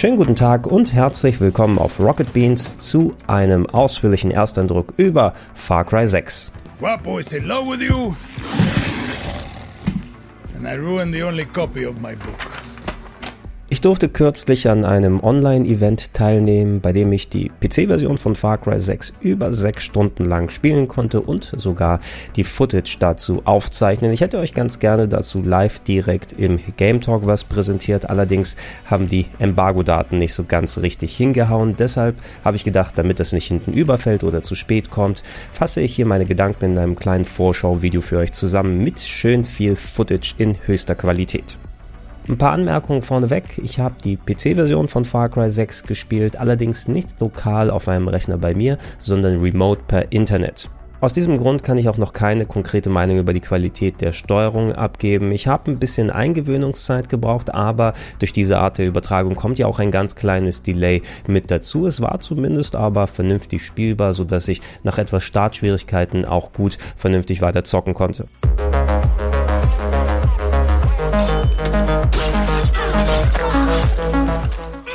Schönen guten Tag und herzlich willkommen auf Rocket Beans zu einem ausführlichen Ersteindruck über Far Cry 6. Guapo is in love with you, and I ruined the only copy of my book. Ich durfte kürzlich an einem Online-Event teilnehmen, bei dem ich die PC-Version von Far Cry 6 über sechs Stunden lang spielen konnte und sogar die Footage dazu aufzeichnen. Ich hätte euch ganz gerne dazu live direkt im Game Talk was präsentiert, allerdings haben die Embargo-Daten nicht so ganz richtig hingehauen. Deshalb habe ich gedacht, damit das nicht hinten überfällt oder zu spät kommt, fasse ich hier meine Gedanken in einem kleinen Vorschau-Video für euch zusammen mit schön viel Footage in höchster Qualität. Ein paar Anmerkungen vorneweg. Ich habe die PC-Version von Far Cry 6 gespielt, allerdings nicht lokal auf einem Rechner bei mir, sondern remote per Internet. Aus diesem Grund kann ich auch noch keine konkrete Meinung über die Qualität der Steuerung abgeben. Ich habe ein bisschen Eingewöhnungszeit gebraucht, aber durch diese Art der Übertragung kommt ja auch ein ganz kleines Delay mit dazu. Es war zumindest aber vernünftig spielbar, sodass ich nach etwas Startschwierigkeiten auch gut vernünftig weiter zocken konnte.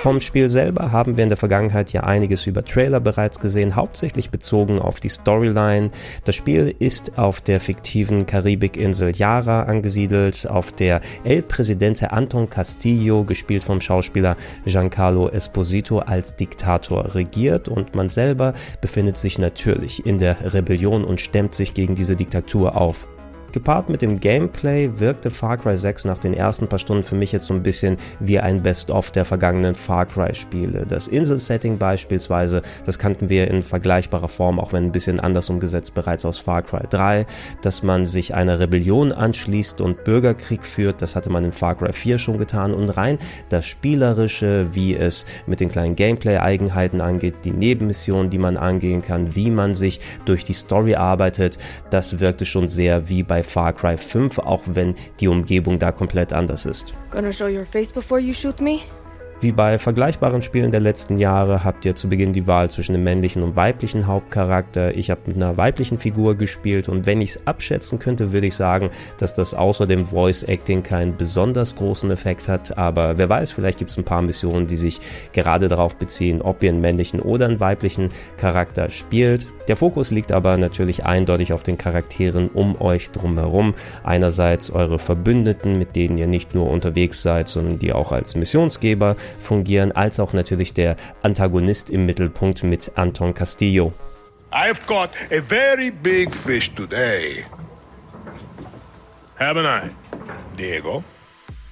Vom Spiel selber haben wir in der Vergangenheit ja einiges über Trailer bereits gesehen, hauptsächlich bezogen auf die Storyline. Das Spiel ist auf der fiktiven Karibikinsel Yara angesiedelt, auf der El Presidente Anton Castillo, gespielt vom Schauspieler Giancarlo Esposito, als Diktator regiert und man selber befindet sich natürlich in der Rebellion und stemmt sich gegen diese Diktatur auf. Gepaart mit dem Gameplay wirkte Far Cry 6 nach den ersten paar Stunden für mich jetzt so ein bisschen wie ein Best-of der vergangenen Far Cry Spiele. Das Insel-Setting beispielsweise, das kannten wir in vergleichbarer Form, auch wenn ein bisschen anders umgesetzt bereits aus Far Cry 3. Dass man sich einer Rebellion anschließt und Bürgerkrieg führt, das hatte man in Far Cry 4 schon getan. Und rein das Spielerische, wie es mit den kleinen Gameplay-Eigenheiten angeht, die Nebenmissionen, die man angehen kann, wie man sich durch die Story arbeitet, das wirkte schon sehr wie bei Far Cry 5, auch wenn die Umgebung da komplett anders ist. Gonna show your face before you shoot me? Wie bei vergleichbaren Spielen der letzten Jahre habt ihr zu Beginn die Wahl zwischen dem männlichen und weiblichen Hauptcharakter. Ich habe mit einer weiblichen Figur gespielt und wenn ich es abschätzen könnte, würde ich sagen, dass das außer dem Voice Acting keinen besonders großen Effekt hat. Aber wer weiß, vielleicht gibt es ein paar Missionen, die sich gerade darauf beziehen, ob ihr einen männlichen oder einen weiblichen Charakter spielt. Der Fokus liegt aber natürlich eindeutig auf den Charakteren um euch drumherum. Einerseits eure Verbündeten, mit denen ihr nicht nur unterwegs seid, sondern die auch als Missionsgeber fungieren, als auch natürlich der Antagonist im Mittelpunkt mit Anton Castillo. I've caught a very big fish today. Haven't I, Diego?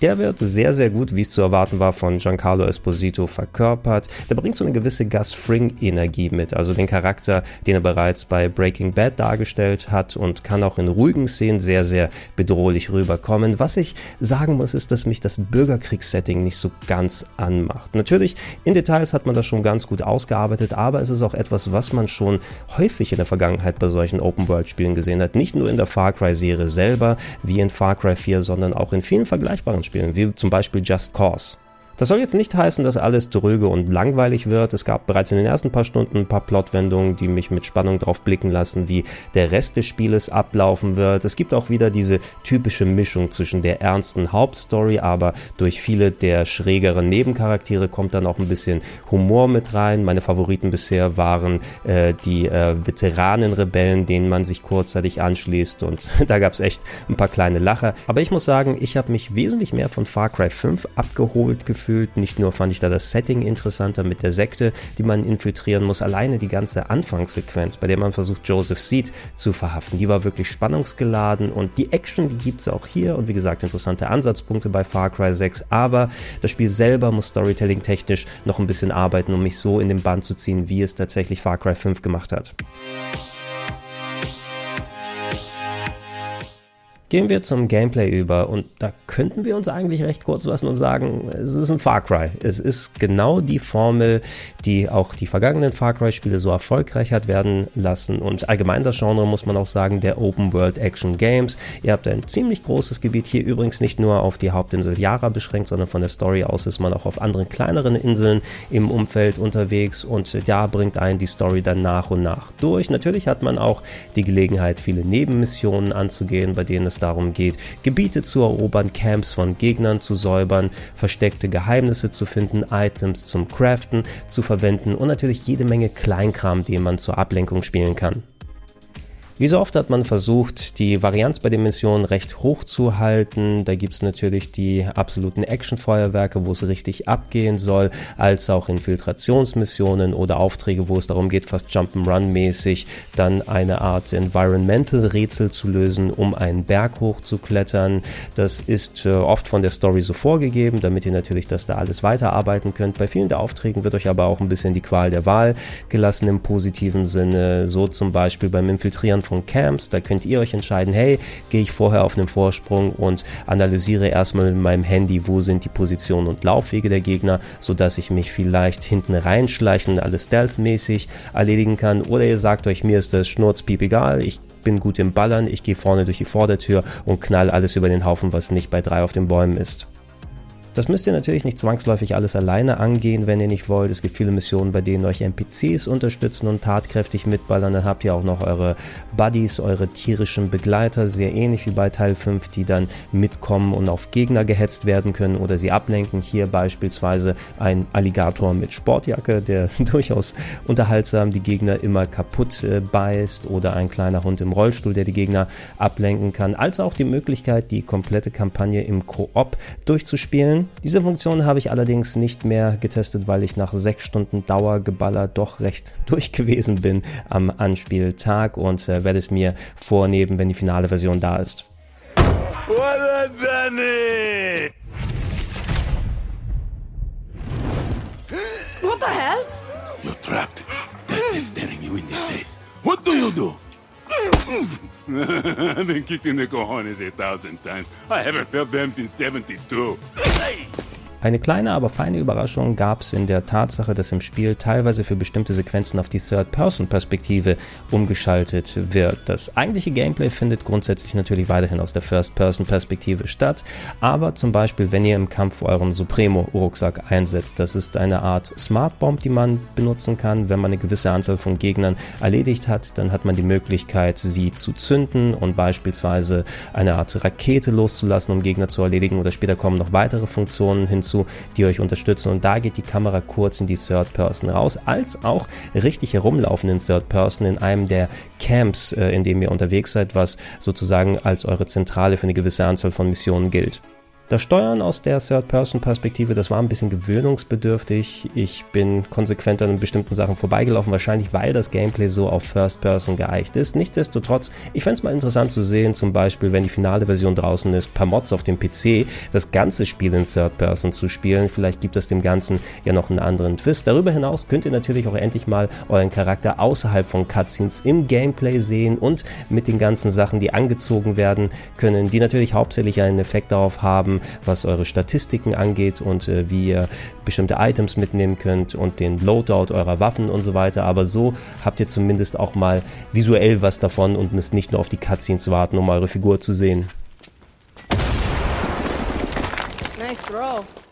Der wird sehr, sehr gut, wie es zu erwarten war, von Giancarlo Esposito verkörpert. Der bringt so eine gewisse Gus Fring-Energie mit, also den Charakter, den er bereits bei Breaking Bad dargestellt hat und kann auch in ruhigen Szenen sehr, sehr bedrohlich rüberkommen. Was ich sagen muss, ist, dass mich das Bürgerkriegssetting nicht so ganz anmacht. Natürlich, in Details hat man das schon ganz gut ausgearbeitet, aber es ist auch etwas, was man schon häufig in der Vergangenheit bei solchen Open-World-Spielen gesehen hat. Nicht nur in der Far Cry-Serie selber, wie in Far Cry 4, sondern auch in vielen vergleichbaren Spielen spielen, wie zum Beispiel Just Cause. Das soll jetzt nicht heißen, dass alles dröge und langweilig wird. Es gab bereits in den ersten paar Stunden ein paar Plotwendungen, die mich mit Spannung darauf blicken lassen, wie der Rest des Spieles ablaufen wird. Es gibt auch wieder diese typische Mischung zwischen der ernsten Hauptstory, aber durch viele der schrägeren Nebencharaktere kommt dann auch ein bisschen Humor mit rein. Meine Favoriten bisher waren äh, die äh, Veteranenrebellen, denen man sich kurzzeitig anschließt und da gab es echt ein paar kleine Lacher. Aber ich muss sagen, ich habe mich wesentlich mehr von Far Cry 5 abgeholt gefühlt gefühlt. Nicht nur fand ich da das Setting interessanter mit der Sekte, die man infiltrieren muss. Alleine die ganze Anfangssequenz, bei der man versucht, Joseph Seed zu verhaften, die war wirklich spannungsgeladen und die Action, die gibt es auch hier und wie gesagt, interessante Ansatzpunkte bei Far Cry 6. Aber das Spiel selber muss Storytelling technisch noch ein bisschen arbeiten, um mich so in den Bann zu ziehen, wie es tatsächlich Far Cry 5 gemacht hat. Gehen wir zum Gameplay über und da könnten wir uns eigentlich recht kurz lassen und sagen, es ist ein Far Cry. Es ist genau die Formel, die auch die vergangenen Far Cry Spiele so erfolgreich hat werden lassen und allgemein das Genre muss man auch sagen, der Open World Action Games. Ihr habt ein ziemlich großes Gebiet hier übrigens nicht nur auf die Hauptinsel Yara beschränkt, sondern von der Story aus ist man auch auf anderen kleineren Inseln im Umfeld unterwegs und da bringt einen die Story dann nach und nach durch. Natürlich hat man auch die Gelegenheit, viele Nebenmissionen anzugehen, bei denen es darum geht, Gebiete zu erobern, Camps von Gegnern zu säubern, versteckte Geheimnisse zu finden, Items zum Craften zu verwenden und natürlich jede Menge Kleinkram, den man zur Ablenkung spielen kann. Wie so oft hat man versucht, die Varianz bei den Missionen recht hoch zu halten. Da gibt es natürlich die absoluten Actionfeuerwerke, wo es richtig abgehen soll, als auch Infiltrationsmissionen oder Aufträge, wo es darum geht, fast Jump'n'Run-mäßig dann eine Art Environmental-Rätsel zu lösen, um einen Berg hochzuklettern. Das ist äh, oft von der Story so vorgegeben, damit ihr natürlich das da alles weiterarbeiten könnt. Bei vielen der Aufträgen wird euch aber auch ein bisschen die Qual der Wahl gelassen im positiven Sinne. So zum Beispiel beim Infiltrieren von Camps. Da könnt ihr euch entscheiden, hey, gehe ich vorher auf einen Vorsprung und analysiere erstmal mit meinem Handy, wo sind die Positionen und Laufwege der Gegner, sodass ich mich vielleicht hinten reinschleichen und alles stealthmäßig erledigen kann. Oder ihr sagt euch, mir ist das Schnurzpiep egal, ich bin gut im Ballern, ich gehe vorne durch die Vordertür und knall alles über den Haufen, was nicht bei drei auf den Bäumen ist. Das müsst ihr natürlich nicht zwangsläufig alles alleine angehen, wenn ihr nicht wollt. Es gibt viele Missionen, bei denen euch NPCs unterstützen und tatkräftig mitballern. Dann habt ihr auch noch eure Buddies, eure tierischen Begleiter, sehr ähnlich wie bei Teil 5, die dann mitkommen und auf Gegner gehetzt werden können oder sie ablenken. Hier beispielsweise ein Alligator mit Sportjacke, der durchaus unterhaltsam die Gegner immer kaputt äh, beißt oder ein kleiner Hund im Rollstuhl, der die Gegner ablenken kann. Als auch die Möglichkeit, die komplette Kampagne im Koop durchzuspielen. Diese Funktion habe ich allerdings nicht mehr getestet, weil ich nach sechs Stunden Dauergeballer doch recht durch gewesen bin am Anspieltag und äh, werde es mir vornehmen, wenn die finale Version da ist. What been kicked in the cojones a thousand times. I haven't felt them since 72. Hey! Eine kleine, aber feine Überraschung gab es in der Tatsache, dass im Spiel teilweise für bestimmte Sequenzen auf die Third-Person-Perspektive umgeschaltet wird. Das eigentliche Gameplay findet grundsätzlich natürlich weiterhin aus der First-Person-Perspektive statt, aber zum Beispiel, wenn ihr im Kampf euren Supremo-Rucksack einsetzt, das ist eine Art Smart Bomb, die man benutzen kann. Wenn man eine gewisse Anzahl von Gegnern erledigt hat, dann hat man die Möglichkeit, sie zu zünden und beispielsweise eine Art Rakete loszulassen, um Gegner zu erledigen oder später kommen noch weitere Funktionen hinzu dazu, die euch unterstützen. Und da geht die Kamera kurz in die Third Person raus, als auch richtig herumlaufen in Third Person in einem der Camps, äh, in dem ihr unterwegs seid, was sozusagen als eure Zentrale für eine gewisse Anzahl von Missionen gilt. Das Steuern aus der Third-Person-Perspektive, das war ein bisschen gewöhnungsbedürftig. Ich bin konsequent an bestimmten Sachen vorbeigelaufen, wahrscheinlich weil das Gameplay so auf First-Person geeicht ist. Nichtsdestotrotz, ich fände es mal interessant zu sehen, zum Beispiel, wenn die finale Version draußen ist, per Mods auf dem PC, das ganze Spiel in Third-Person zu spielen. Vielleicht gibt es dem Ganzen ja noch einen anderen Twist. Darüber hinaus könnt ihr natürlich auch endlich mal euren Charakter außerhalb von Cutscenes im Gameplay sehen und mit den ganzen Sachen, die angezogen werden können, die natürlich hauptsächlich einen Effekt darauf haben, haben, was eure Statistiken angeht und äh, wie ihr bestimmte Items mitnehmen könnt und den Loadout eurer Waffen und so weiter. Aber so habt ihr zumindest auch mal visuell was davon und müsst nicht nur auf die Cutscenes warten, um eure Figur zu sehen. Nice throw.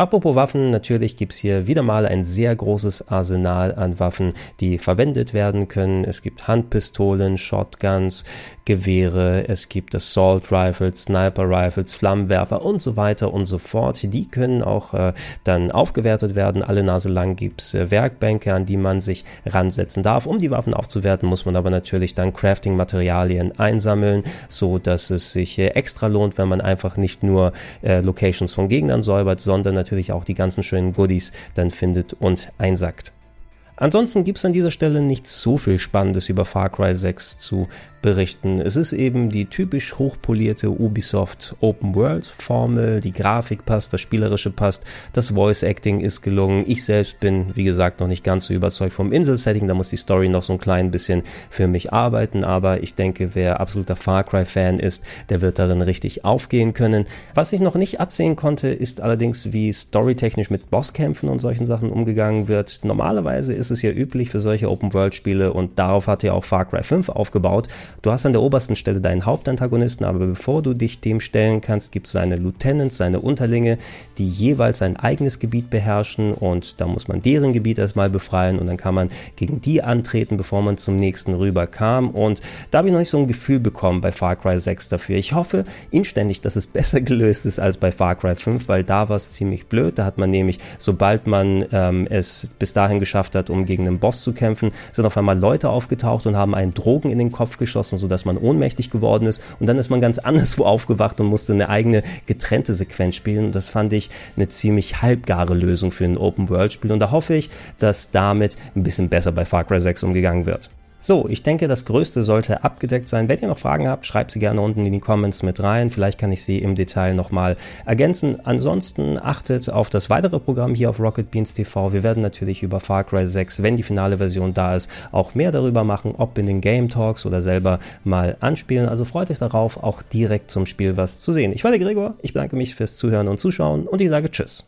Apropos Waffen, natürlich gibt's hier wieder mal ein sehr großes Arsenal an Waffen, die verwendet werden können. Es gibt Handpistolen, Shotguns, Gewehre, es gibt Assault Rifles, Sniper Rifles, Flammenwerfer und so weiter und so fort. Die können auch äh, dann aufgewertet werden. Alle Nase lang gibt's äh, Werkbänke, an die man sich ransetzen darf. Um die Waffen aufzuwerten, muss man aber natürlich dann Crafting-Materialien einsammeln, so dass es sich äh, extra lohnt, wenn man einfach nicht nur äh, Locations von Gegnern säubert, sondern natürlich natürlich auch die ganzen schönen Goodies dann findet und einsackt. Ansonsten gibt es an dieser Stelle nicht so viel Spannendes über Far Cry 6 zu berichten. Es ist eben die typisch hochpolierte Ubisoft Open World Formel. Die Grafik passt, das Spielerische passt, das Voice Acting ist gelungen. Ich selbst bin, wie gesagt, noch nicht ganz so überzeugt vom Insel-Setting. Da muss die Story noch so ein klein bisschen für mich arbeiten. Aber ich denke, wer absoluter Far Cry Fan ist, der wird darin richtig aufgehen können. Was ich noch nicht absehen konnte, ist allerdings, wie storytechnisch mit Bosskämpfen und solchen Sachen umgegangen wird. Normalerweise ist das ist ja üblich für solche Open-World-Spiele und darauf hat ja auch Far Cry 5 aufgebaut. Du hast an der obersten Stelle deinen Hauptantagonisten, aber bevor du dich dem stellen kannst, gibt es seine Lieutenants, seine Unterlinge, die jeweils sein eigenes Gebiet beherrschen und da muss man deren Gebiet erstmal befreien und dann kann man gegen die antreten, bevor man zum nächsten rüberkam und da habe ich noch nicht so ein Gefühl bekommen bei Far Cry 6 dafür. Ich hoffe inständig, dass es besser gelöst ist als bei Far Cry 5, weil da war es ziemlich blöd. Da hat man nämlich, sobald man ähm, es bis dahin geschafft hat, um gegen einen Boss zu kämpfen, sind auf einmal Leute aufgetaucht und haben einen Drogen in den Kopf geschossen, sodass man ohnmächtig geworden ist. Und dann ist man ganz anderswo aufgewacht und musste eine eigene getrennte Sequenz spielen. Und das fand ich eine ziemlich halbgare Lösung für ein Open-World-Spiel. Und da hoffe ich, dass damit ein bisschen besser bei Far Cry 6 umgegangen wird. So, ich denke, das Größte sollte abgedeckt sein. Wenn ihr noch Fragen habt, schreibt sie gerne unten in die Comments mit rein. Vielleicht kann ich sie im Detail nochmal ergänzen. Ansonsten achtet auf das weitere Programm hier auf Rocket Beans TV. Wir werden natürlich über Far Cry 6, wenn die finale Version da ist, auch mehr darüber machen, ob in den Game Talks oder selber mal anspielen. Also freut euch darauf, auch direkt zum Spiel was zu sehen. Ich war der Gregor, ich bedanke mich fürs Zuhören und Zuschauen und ich sage Tschüss.